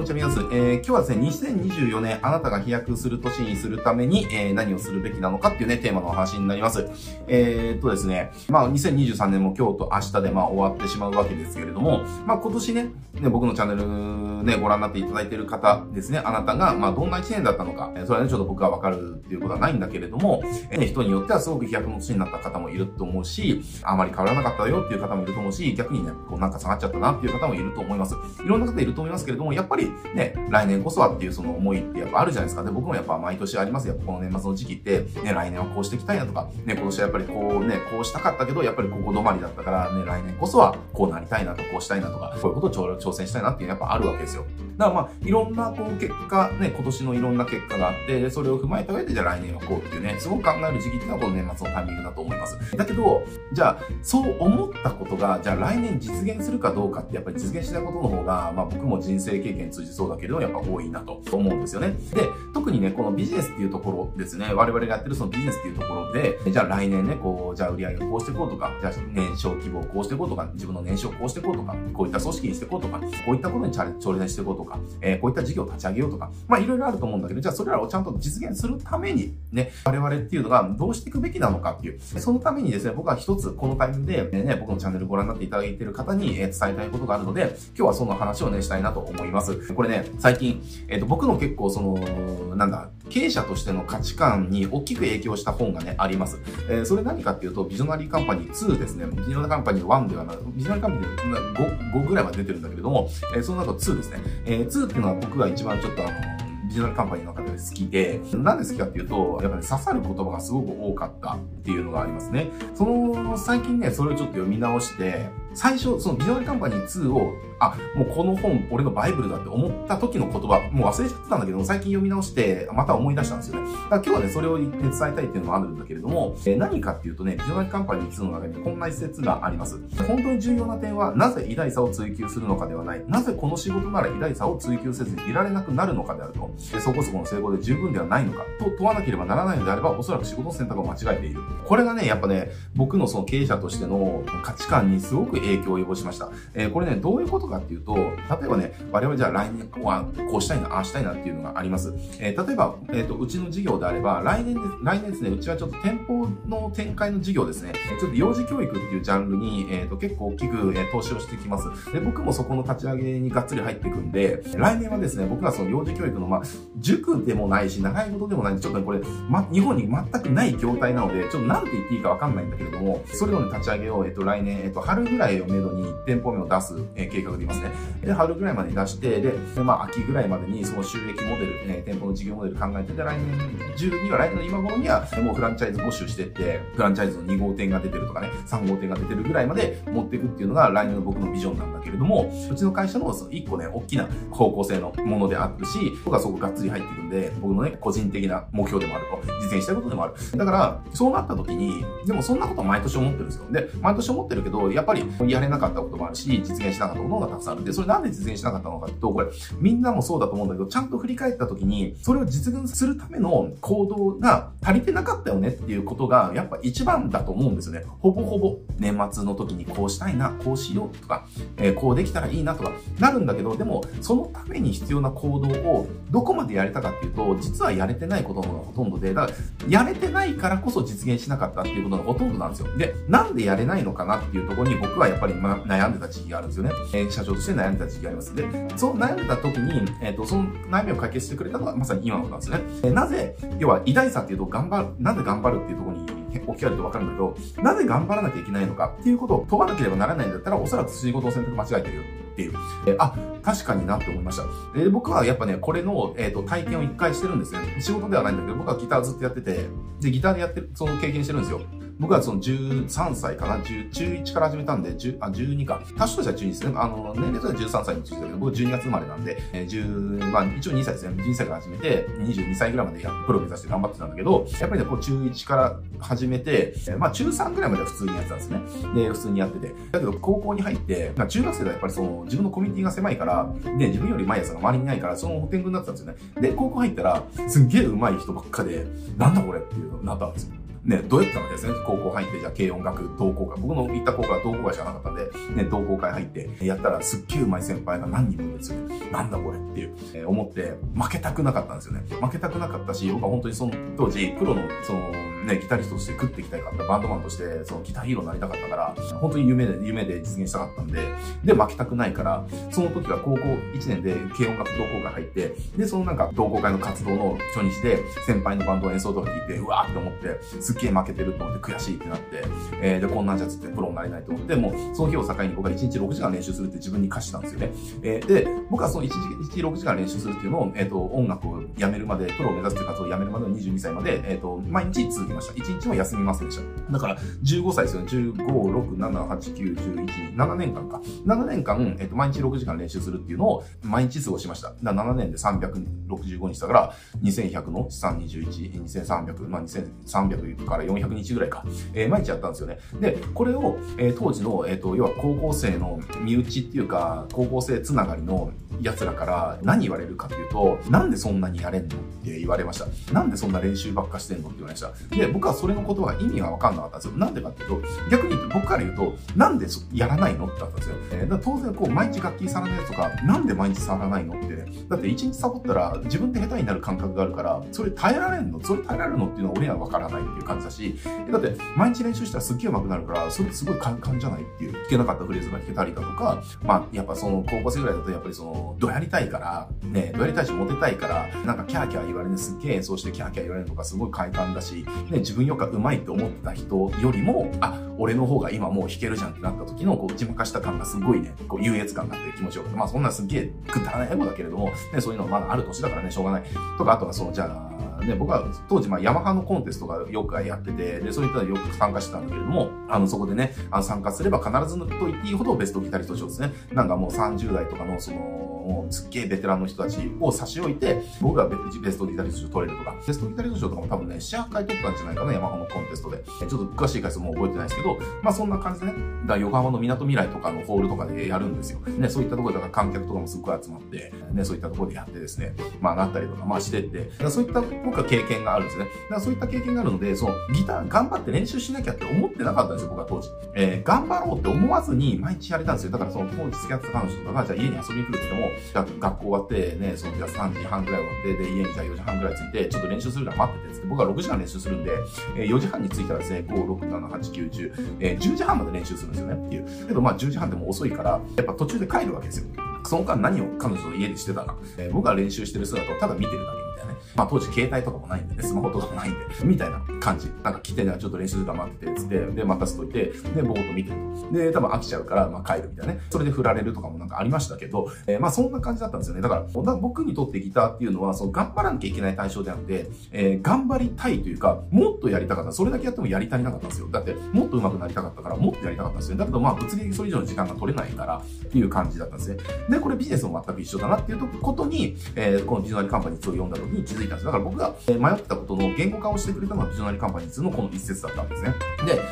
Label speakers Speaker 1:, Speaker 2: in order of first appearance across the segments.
Speaker 1: こんにちは、皆さん。えー、今日はですね、2024年、あなたが飛躍する年にするために、えー、何をするべきなのかっていうね、テーマのお話になります。えー、っとですね、まあ、2023年も今日と明日で、まあ、終わってしまうわけですけれども、まあ、今年ね、ね、僕のチャンネルね、ご覧になっていただいている方ですね、あなたが、まあ、どんな1年だったのか、それはね、ちょっと僕はわかるっていうことはないんだけれども、え、人によってはすごく飛躍の年になった方もいると思うし、あまり変わらなかったよっていう方もいると思うし、逆にね、こうなんか下がっちゃったなっていう方もいると思います。いろんな方いると思いますけれども、やっぱりね、来年こそはっていうその思いってやっぱあるじゃないですか。で、僕もやっぱ毎年ありますよ。この年末の時期って、ね、来年はこうしていきたいなとか、ね、今年はやっぱりこうね、こうしたかったけど、やっぱりここ止まりだったから、ね、来年こそはこうなりたいなと、こうしたいなとか、こういうことを挑戦したいなっていうのはやっぱあるわけですですよ。だからまあ、いろんなこう結果、ね、今年のいろんな結果があって、それを踏まえた上で、じゃあ来年はこうっていうね、すごく考える時期っていうのはこの年末のタイミングだと思います。だけど、じゃあ、そう思ったことが、じゃあ来年実現するかどうかって、やっぱり実現しないことの方が、まあ僕も人生経験通じそうだけど、やっぱ多いなと思うんですよね。で、特にね、このビジネスっていうところですね、我々がやってるそのビジネスっていうところで、じゃあ来年ね、こう、じゃあ売り上げこうしていこうとか、じゃあ年商規模をこうしていこうとか、自分の年商をこうしていこうとか、こういった組織にしていこうとか、こういったことにチャレ挑戦していこうとか、えー、こういった事業を立ち上げようとか、まあいろいろあると思うんだけど、じゃあそれらをちゃんと実現するために、ね、我々っていうのがどうしていくべきなのかっていう、そのためにですね、僕は一つこのタイミングで、ね、僕のチャンネルご覧になっていただいている方に伝えたいことがあるので、今日はその話をね、したいなと思います。これね、最近、えっ、ー、と、僕の結構その、なんだ、経営者としての価値観に大きく影響した本がね、あります。えー、それ何かっていうと、ビジョナリーカンパニー2ですね。ビジョナリーカンパニー1ではなく、ビジョナリーカンパニー 5, 5ぐらいまで出てるんだけれども、えー、その後2ですね。えー、2っていうのは僕が一番ちょっとあの、ビジョナリーカンパニーの方で好きで、なんで好きかっていうと、やっぱり刺さる言葉がすごく多かったっていうのがありますね。その、最近ね、それをちょっと読み直して、最初、そのビジョナリーカンパニー2を、あ、もうこの本、俺のバイブルだって思った時の言葉、もう忘れちゃってたんだけど、最近読み直して、また思い出したんですよね。だから今日はね、それを伝えたいっていうのもあるんだけれども、えー、何かっていうとね、ビジョナリーカンパニー2の中にこんな一節があります。本当に重要な点は、なぜ偉大さを追求するのかではない。なぜこの仕事なら偉大さを追求せずにいられなくなるのかであると。そこそこの成功で十分ではないのか、と問わなければならないのであれば、おそらく仕事の選択を間違えている。これがね、やっぱね、僕のその経営者としての価値観にすごく影響を及ぼしました。えー、これね、どういうことかっていうと、例えばね、我々じゃあ来年はこうしたいな、ああしたいなっていうのがあります。えー、例えば、えっ、ー、と、うちの事業であれば、来年で、来年ですね、うちはちょっと店舗の展開の事業ですね、ちょっと幼児教育っていうジャンルに、えっ、と、結構大きく、え投資をしてきます。で、僕もそこの立ち上げにがっつり入っていくんで、来年はですね、僕がその幼児教育の、まあ、塾でもないし、習い事でもないんで、ちょっとね、これ、ま、日本に全くない業態なので、ちょっとなんて言っていいかわかんないんだけれども、それをね、立ち上げを、えっ、と、来年、えっ、と、春ぐらいをめどに店舗名を出す、え計画でいますね。で、春ぐらいまでに出して、で、まあ、秋ぐらいまでにその収益モデル、え店舗の事業モデル考えて、で、来年中には、来年の今頃には、もうフランチャイズ募集してって、フランチャイズの2号店が出てるとかね、3号店が出てるぐらいまで持っていくっていうのが来年の僕のビジョンなんだけれども、うちの会社のその1個ね、大きな方向性のものであるし、僕はそこがっつり入っていくんで、僕のね、個人的な目標でもあると、実現したいことでもある。だから、そうなった時に、でもそんなこと毎年思ってるんですよ。で、毎年思ってるけど、やっぱりやれなかったこともあるし、実現しなかったことがたくさんあるで、それなんで実現しなかったのかっていうと、これ、みんなもそうだと思うんだけど、ちゃんと振り返った時に、それを実現するための行動が足りてなかったよねっていうことが、やっぱ一番だと思うんですよね。ほぼほぼ、年末の時にこうしたいな、こうしようとか、えー、こうできたらいいなとか、なるんだけど、でも、そのために必要な行動を、どこまでやれたかっていうと、実はやれてないことの方がほとんどで、だから、やれてないからこそ実現しなかったっていうことがほとんどなんですよ。で、なんでやれないのかなっていうところに僕はやっぱり、ま、悩んでた時期があるんですよね。えー、社長として悩んでた時期があります。で、そう悩んでた時に、えっ、ー、と、その悩みを解決してくれたのがまさに今のことなんですよね。えー、なぜ、要は偉大さっていうと頑張る、なんで頑張るっていうところに置き換えるとわかるんだけど、なぜ頑張らなきゃいけないのかっていうことを問わなければならないんだったら、おそらく仕事の選択間違えてるよっていう。えー、あ、確かになって思いました。で、僕はやっぱね、これの、えっ、ー、と、体験を一回してるんですね。仕事ではないんだけど、僕はギターずっとやってて、で、ギターでやってる、その経験してるんですよ。僕はその13歳かな、10中1から始めたんで、10あ、12か。多種としては12ですね。あの、年齢としては13歳の年だけど、僕12月生まれなんで、えー、10、まあ一応2歳ですね。12歳から始めて、22歳ぐらいまでやプロ目指して頑張ってたんだけど、やっぱりね、こう中1から始めて、えー、まあ中3ぐらいまでは普通にやってたんですね。で、普通にやってて。だけど高校に入って、まあ中学生ではやっぱりその自分のコミュニティが狭いから、で、自分より上手い奴が周りにないから、その天狗になってたんですよね。で、高校入ったら、すんげえ上手い人ばっかで、なんだこれっていうのになったんですよ。ね、どうやったわけですね。高校入って、じゃあ軽音楽同好会。僕の行った高校は同好会じゃなかったんで、ね、同好会入って、やったらすっげえうまい先輩が何人もいるんですよ。なんだこれっていう、えー、思って、負けたくなかったんですよね。負けたくなかったし、僕は本当にその当時、プロの、その、ね、ギタリストとして食っていきたいかった、バンドマンとして、そのギターヒーローになりたかったから、本当に夢で、夢で実現したかったんで、で、負けたくないから、その時は高校1年で軽音楽同好会入って、で、そのなんか同好会の活動の初日で、先輩のバンドの演奏とか聞いて、うわーって思って、すっげえ負けてると思って悔しいってなって、えー、で、こんなんじゃつってプロになれないと思って、もう、その日を境に僕は1日6時間練習するって自分に課したんですよね。えー、で、僕はその1日、1日6時間練習するっていうのを、えっ、ー、と、音楽をやめるまで、プロを目指すっていう活動をやめるまでの22歳まで、えっ、ー、と、毎日続きました。1日も休みませんでした。だから、15歳ですよね。15、6、7、8、9、11、7年間か。7年間、えっ、ー、と、毎日6時間練習するっていうのを、毎日過ごしました。だから7年で365日だから、2100の321、2300、まあ、2300から400日ぐらいか。えー、毎日やったんですよね。で、これを、えー、当時の、えっ、ー、と、要は高校生の身内っていうか、高校生つながりの奴らから何言われるかっていうと、なんでそんなにやれんのって言われました。なんでそんな練習ばっかしてんのって言われました。で、で僕はそれのことは意味がわかんなかったんですよ。なんでかっていうと、逆に僕から言うと、なんでやらないのって言ったんですよ。えー、当然こう、毎日楽器触らないとか、なんで毎日触らないのって、だって一日サボったら自分って下手になる感覚があるから、それ耐えられんの？それ耐えられるのっていうのは俺にはわからないっていう感じだし、だって毎日練習したらすっげえ上手くなるから、それすごい簡単じゃないっていう、弾けなかったフレーズが弾けたりだとか、まあ、やっぱその高校生ぐらいだとやっぱりその、どやりたいから、ね、どやりたいしモテたいから、なんかキャーキャー言われるすっげえ演奏してキャーキャー言われるのがすごい快感だし、ね、自分よか、うまいって思ってた人よりも、あ、俺の方が今もう弾けるじゃんってなった時の、こう、打ち負かした感がすごいね、こう、優越感があって気持ちよくて、まあそんなすっげえくだらないエゴだけれども、ね、そういうのまだある年だからね、しょうがない。とか、あとはその、じゃあ、ね、僕は当時、まあ、ヤマハのコンテストがよくやってて、で、そういったのよく参加してたんだけれども、あの、そこでね、あの、参加すれば必ずと言っていいほどベストギタリスト賞ですね。なんかもう30代とかの、その、もうすっげえベテランの人たちを差し置いて、僕がベストギタリスト賞取れるとか、ベストギタリスト賞とかも多分ね、試合会取ったんじゃないかな、ヤマハのコンテストで。ちょっと詳しい回数も覚えてないですけど、まあそんな感じでね、だ横浜の港未来とかのホールとかでやるんですよ。ね、そういったところだから観客とかもすっごい集まって、ね、そういったところでやってですね、まあなったりとか、まあしてって、そういったとこ僕は経験があるんですね。だからそういった経験があるので、そのギター頑張って練習しなきゃって思ってなかったんですよ、僕は当時。えー、頑張ろうって思わずに毎日やれたんですよ。だからその当時付き合ってた彼女とかが、じゃあ家に遊びに来るって言っても、学校終わってね、そのじゃあ3時半ぐらい終わって、で、家にじゃあ4時半ぐらい着いて、ちょっと練習するから待ってて、つって、僕は6時間練習するんで、えー、4時半に着いたらですね、5、6、7、8、9、10、えー、10時半まで練習するんですよねっていう。けどまあ10時半でも遅いから、やっぱ途中で帰るわけですよ。その間何を彼女と家でしてたか、えー、僕が練習してる姿をただ見てるだけまあ当時携帯とかもないんでね、スマホとかもないんで、みたいな感じ。なんか来て、ねちょっと練習時間待ってて、つって、で、待たせといて、で、ぼーっと見てると。で、多分飽きちゃうから、まあ帰るみたいなね。それで振られるとかもなんかありましたけど、えー、まあそんな感じだったんですよね。だから、僕にとってギターっていうのは、その頑張らなきゃいけない対象であって、えー、頑張りたいというか、もっとやりたかった。それだけやってもやり足りなかったんですよ。だって、もっと上手くなりたかったから、もっとやりたかったんですよ。だけど、まあ物理的それ以上の時間が取れないから、っていう感じだったんですね。で、これビジネスも全く一緒だなっていうことに、えー、このビジュアルカンパニー2を読んだ時に気づいたんです。だから僕が迷ってたことの言語化をしてくれたのはビジョナリーカンパニーズのこの一節だったんですね。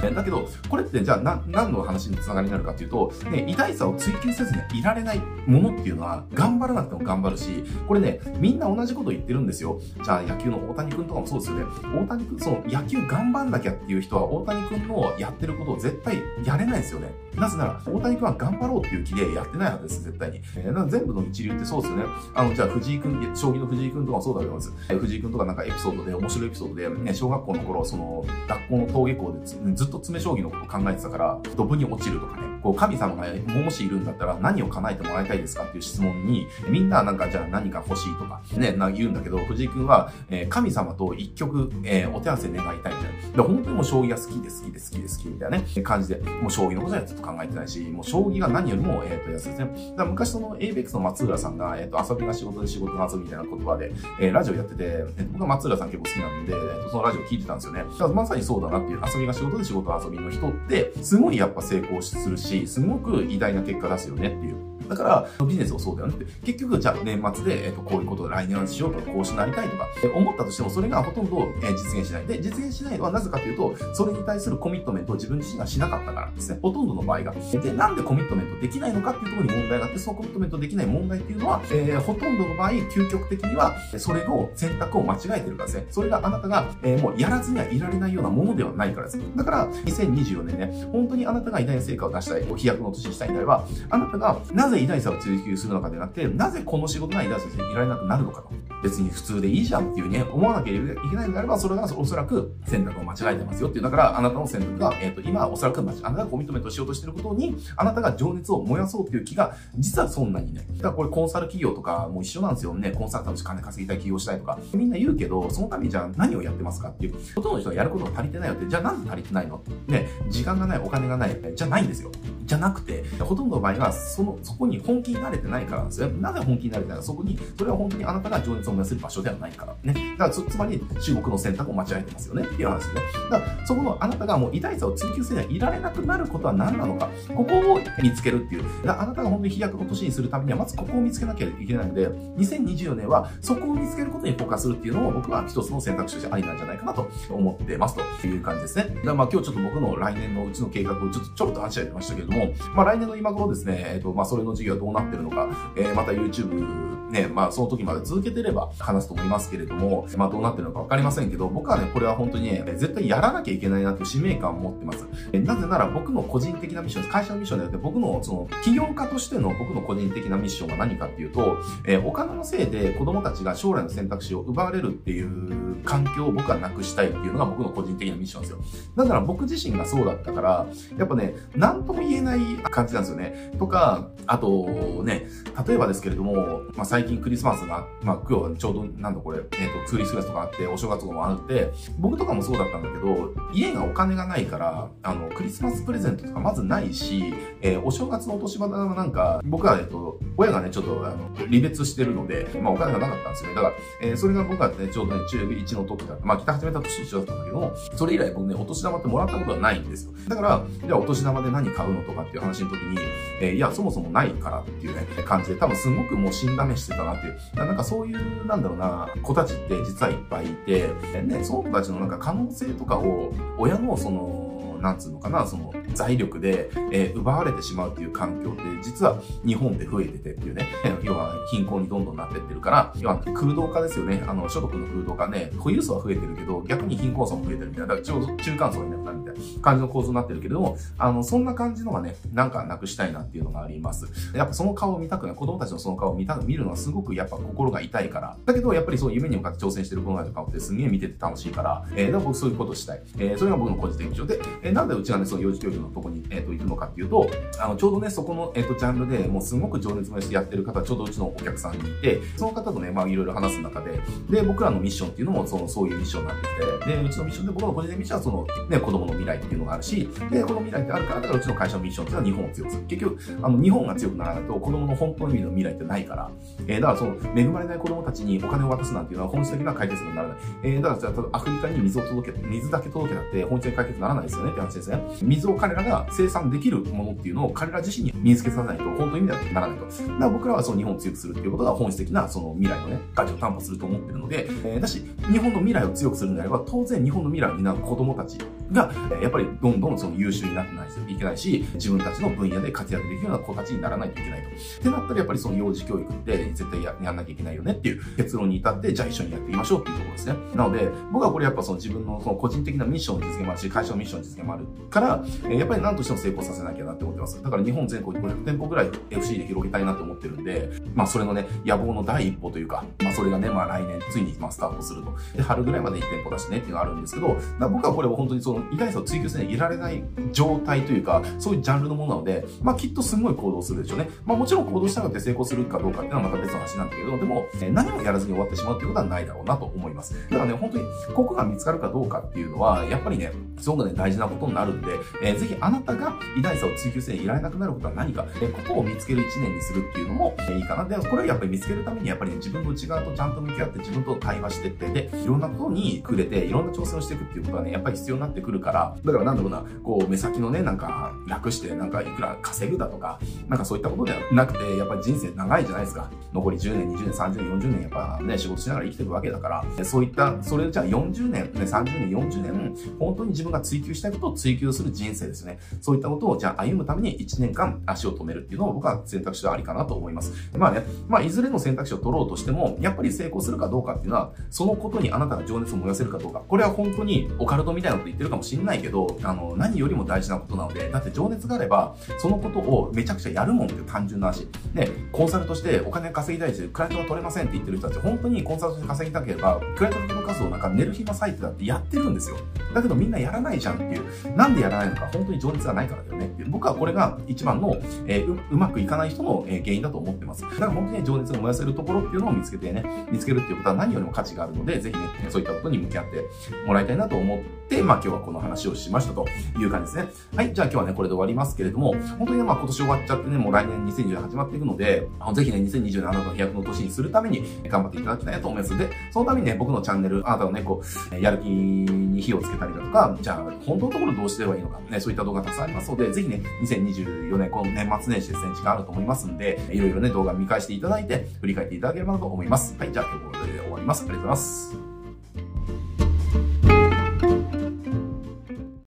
Speaker 1: で、だけど、これってじゃあな、何の話につながりになるかっていうと、ね、偉大さを追求せずにいられないものっていうのは、頑張らなくても頑張るし、これね、みんな同じこと言ってるんですよ。じゃあ野球の大谷君とかもそうですよね。大谷君、その野球頑張んなきゃっていう人は、大谷君のやってることを絶対やれないですよね。なぜなら、大谷君は頑張ろうっていう気でやってないはずです、絶対に。えー、全部の一流ってそうですよね。あの、じゃあ藤井君、将棋の藤井君とかもそうだと思います。藤井君とかなんかエピソードで、面白いエピソードで、ね、小学校の頃、その、学校の登下校でずっと詰将棋のこと考えてたから、ドブに落ちるとかね、こう、神様がもしいるんだったら何を叶えてもらいたいですかっていう質問に、みんななんかじゃあ何が欲しいとか、ね、な言うんだけど、藤井君は、えー、神様と一曲、えー、お手合わせ願いたいみたいな。で、本当にもう将棋が好きで好きで好きで好きみたいなね、感じで、もう将棋のことはずっと考えてないし、もう将棋が何よりも、えっ、ー、と、やつですね。だから昔その ABEX の松浦さんが、えっ、と、遊びが仕事で仕事が遊びみたいな言葉で、えラジオやってて、え僕は松浦さん結構好きなんで、えー、とそのラジオ聞いてたんですよね。まさにそうだなっていう、遊びが仕事で仕事遊びの人って、すごいやっぱ成功するし、し、すごく偉大な結果出すよねっていう。だから、ビジネスもそうだよねって。結局、じゃあ年末で、えっ、と、こういうことを来年はしようとか、こうしなりたいとか、思ったとしても、それがほとんど、え実現しない。で、実現しないのはなぜかというと、それに対するコミットメントを自分自身がしなかったからですね。ほとんどの場合が。で、なんでコミットメントできないのかっていうところに問題があって、そのコミットメントできない問題っていうのは、えー、ほとんどの場合、究極的には、それの選択を間違えてるからですね。それがあなたが、えー、もうやらずにはいられないようなものではないからです。だから、2024年ね、本当にあなたが偉大な成果を出したい、飛躍の年にしたいんであれば、あなたがなぜ偉大さを追求するのかではなくて、なぜこの仕事が偉大さにいられなくなるのかと。別に普通でいいじゃんっていうね、思わなきゃいけないのであれば、それがおそらく選択を間違えてますよっていう。だから、あなたの選択が、えっ、ー、と、今、おそらく、あなたがコミットメントしようとしてることに、あなたが情熱を燃やそうっていう気が、実はそんなにね。だからこれコンサル企業とかも一緒なんですよね。コンサルタント金稼ぎたい起業したいとか。みんな言うけど、そのためにじゃあ何をやってますかっていう。ほとんどの人がやることが足りてないよって、じゃあなんで足りてないの？ね、時間がない、お金がない、じゃないんですよ。じゃなくて、ほとんどの場合は、その、そこに本気になれてないからなんですよ。なぜ本気になれてないか、そこに、それは本当にあなたが情熱を燃やせる場所ではないからね。だからつ、まり中国の選択を間違えてますよねっていう話ですね。だから、そこのあなたがもう偉大さを追求せにはいられなくなることは何なのか、ここを見つけるっていう。だあなたが本当に飛躍の年にするためには、まずここを見つけなきゃいけないので、2024年はそこを見つけることにフォーカスするっていうのを僕は一つの選択肢としてありなんじゃないかなと思ってますという感じですね。だからまあ今日ちょっと僕の来年のうちの計画をちょっとちょろっと話し合ってましたけれども、まあ来年の今頃ですね、えっ、ー、とまあそれの授業はどうなってるのか、えー、また YouTube ね、まあその時まで続けてれば話すと思いますけれども、まあどうなってるのかわかりませんけど、僕はね、これは本当にね、絶対やらなきゃいけないなっていう使命感を持ってますえ。なぜなら僕の個人的なミッションです。会社のミッションであって、僕のその起業家としての僕の個人的なミッションは何かっていうと、えお金のせいで子供たちが将来の選択肢を奪われるっていう環境を僕はなくしたいっていうのが僕の個人的なミッションですよ。だから僕自身がそうだったから、やっぱね、なんとも言えない感じなんですよね。とか、あとね、例えばですけれども、まあ最近クリスマスがまあ、今日はちょうど、なんだこれ、えっ、ー、と、クリスマスとかあって、お正月とかもあるって、僕とかもそうだったんだけど、家がお金がないから、あの、クリスマスプレゼントとかまずないし、えー、お正月のお年玉はなんか、僕は、えっと、親がね、ちょっと、あの、離別してるので、まあ、お金がなかったんですよね。だから、えー、それが僕はね、ちょうどね、中1の時だった。まあ、来た始めた年一緒だったんだけども、それ以来僕ね、お年玉ってもらったことはないんですよ。だから、じゃあお年玉で何買うのとかっていう話の時に、えー、いや、そもそもないからっていうね、感じで、多分すごくもう死んだ目してたなっていう。なんかそういう、なんだろうな、子たちって実はいっぱいいて、ね、その子たちのなんか可能性とかを、親のその、なんつうのかな、その財力で、えー、奪われてしまうっていう環境って実は日本で増えててっていうね、要は貧困にどんどんなってってるから、要は空洞化ですよね。あの、所得の空洞化ね、富裕層は増えてるけど、逆に貧困層も増えてるみたいな、だからちょうど中間層になったみたいな感じの構造になってるけれども、あの、そんな感じのがね、なんかなくしたいなっていうのがあります。やっぱその顔を見たくない、子供たちのその顔を見たく、見るのはすごくやっぱ心が痛いから。だけど、やっぱりそう夢に向かって挑戦してる子供たちの顔ってすげえ見てて楽しいから、えー、だから僕そういうことしたい。えー、それが僕の個人的上で、なんでうちがね、その幼児教育のとこに、えっ、ー、と、行くのかっていうと、あの、ちょうどね、そこの、えっ、ー、と、ジャンルでもうすごく情熱燃やしてやってる方、ちょうどうちのお客さんにいて、その方とね、まあ、いろいろ話す中で、で、僕らのミッションっていうのも、その、そういうミッションになってきて、で、うちのミッションで、僕の個人的ミッションは、その、ね、子供の未来っていうのがあるし、で、この未来ってあるから、だからうちの会社のミッションっていうのは日本を強くする。結局、あの、日本が強くならないと、子供の本当の意味の未来ってないから、えー、だからその、恵まれない子供たちにお金を渡すなんていうのは本質的な解決にならない。えー、だから、じゃ、アフリカに水を届け、水だけ届けたって本質的解決にならないですよねって話ですね。水を彼らが生産できるものっていうのを彼ら自身に身につけさせないと、本当に意味にならないと。だから僕らはその日本を強くするっていうことが本質的なその未来のね、価値を担保すると思ってるので、えー、だし、日本の未来を強くするんであれば、当然日本の未来を担う子供たちが、やっぱりどんどんその優秀になってないといけないし、自分たちの分野で活躍できるような子たちにならないといけないと。ってなったらやっぱりその幼児教育って絶対ややんなきゃいけないよねっていう結論に至って、じゃあ一緒にやっていきましょうっていうところですね。なので、僕はこれやっぱその自分のその個人的なミッションの実現もあるし、会社のミッションの実現もあるから、やっぱり何としても成功させなきゃなって思ってます。だから日本全国500店舗ぐらい FC で広げたいなと思ってるんで、まあそれのね、野望の第一歩というか、まあそれがね、まあ来年ついにまあスタートすると。で、春ぐらいまで1店舗出してねっていうのがあるんですけど、僕はこれを本当にその偉大さを追求せにいいられない状態というか、そういうジャンルのものなので、まあきっとすごい行動するでしょうね。まあもちろん行動したくて成功するかどうかっていうのはまた別の話なんだけど、でも、え何もやらずに終わってしまうっていうことはないだろうなと思います。だからね、本当にここが見つかるかどうかっていうのは、やっぱりね、すごくね、大事なことになるんで、えー、ぜひあなたが偉大さを追求せいられなくなることは何か、えー、ことを見つける一年にするっていうのも、えー、いいかな。で、これはやっぱり見つけるために、やっぱり、ね、自分の内側とちゃんと向き合って、自分と対話してって、で、いろんなことにくれて、いろんな挑戦をしていくっていうことはね、やっぱり必要になってくるから、だからなんだろうな、こう、目先のね、なんか、楽して、なんか、いくら稼ぐだとか、なんかそういったことではなくて、やっぱり人生長いじゃないですか。残り10年、20年、30年、40年、やっぱね、仕事しながら生きてるわけだから、そういった、それじゃあ40年、ね、30年、40年、本当に自分が追求したいことを追求する人生ですね。そういったことを、じゃあ歩むために1年間足を止めるっていうのを僕は選択肢はありかなと思います。まあね、まあいずれの選択肢を取ろうとしても、やっぱり成功するかどうかっていうのは、そのことにあなたが情熱を燃やせるかどうか。これは本当にオカルトみたいなこと言ってるかもしんないけど、あの、何よりも大事なことなので、だって情熱があれば、そのことをめちゃくちゃやるもんって単純な話。で、コンサルとしてお金稼ぎたいし、クライアントが取れませんって言ってる人たち、本当にコンサルとして稼ぎたければ、クライアントの数をなんか寝る暇割いてだってやってるんですよ。だけどみんなやらないじゃんっていう。なんでやらないのか、本当に情熱がないからだよねっていう。僕はこれが一番の、えー、ううまくいかない人の、えー、原因だと思ってます。だから本当に情熱を燃やせるところっていうのを見つけてね、見つけるっていうことは何よりも価値があるので、ぜひね、そういったことに向き合ってもらいたいなと思って、まあ今日はこの話をしましたという感じですね。はい、じゃあ今日はね、これで終わりますけれども、本当にね、まあ今年終わっちゃってね、もう来年2020始まっていくので、ぜひね、2020年あなたの飛躍の年にするために頑張っていただきたいなと思いますで、そのためにね、僕のチャンネル、あなたのね、こう、やる気に火をつけたりだとか、じゃあ、本当のところどうしてればいいのか、ね、そういった動画たくさんありますので、ぜひね、2024年、この年末年始ですね、時間あると思いますんで、いろいろね、動画見返していただいて、振り返っていただければなと思います。はい、じゃあ今日これで終わります。ありがとうございます。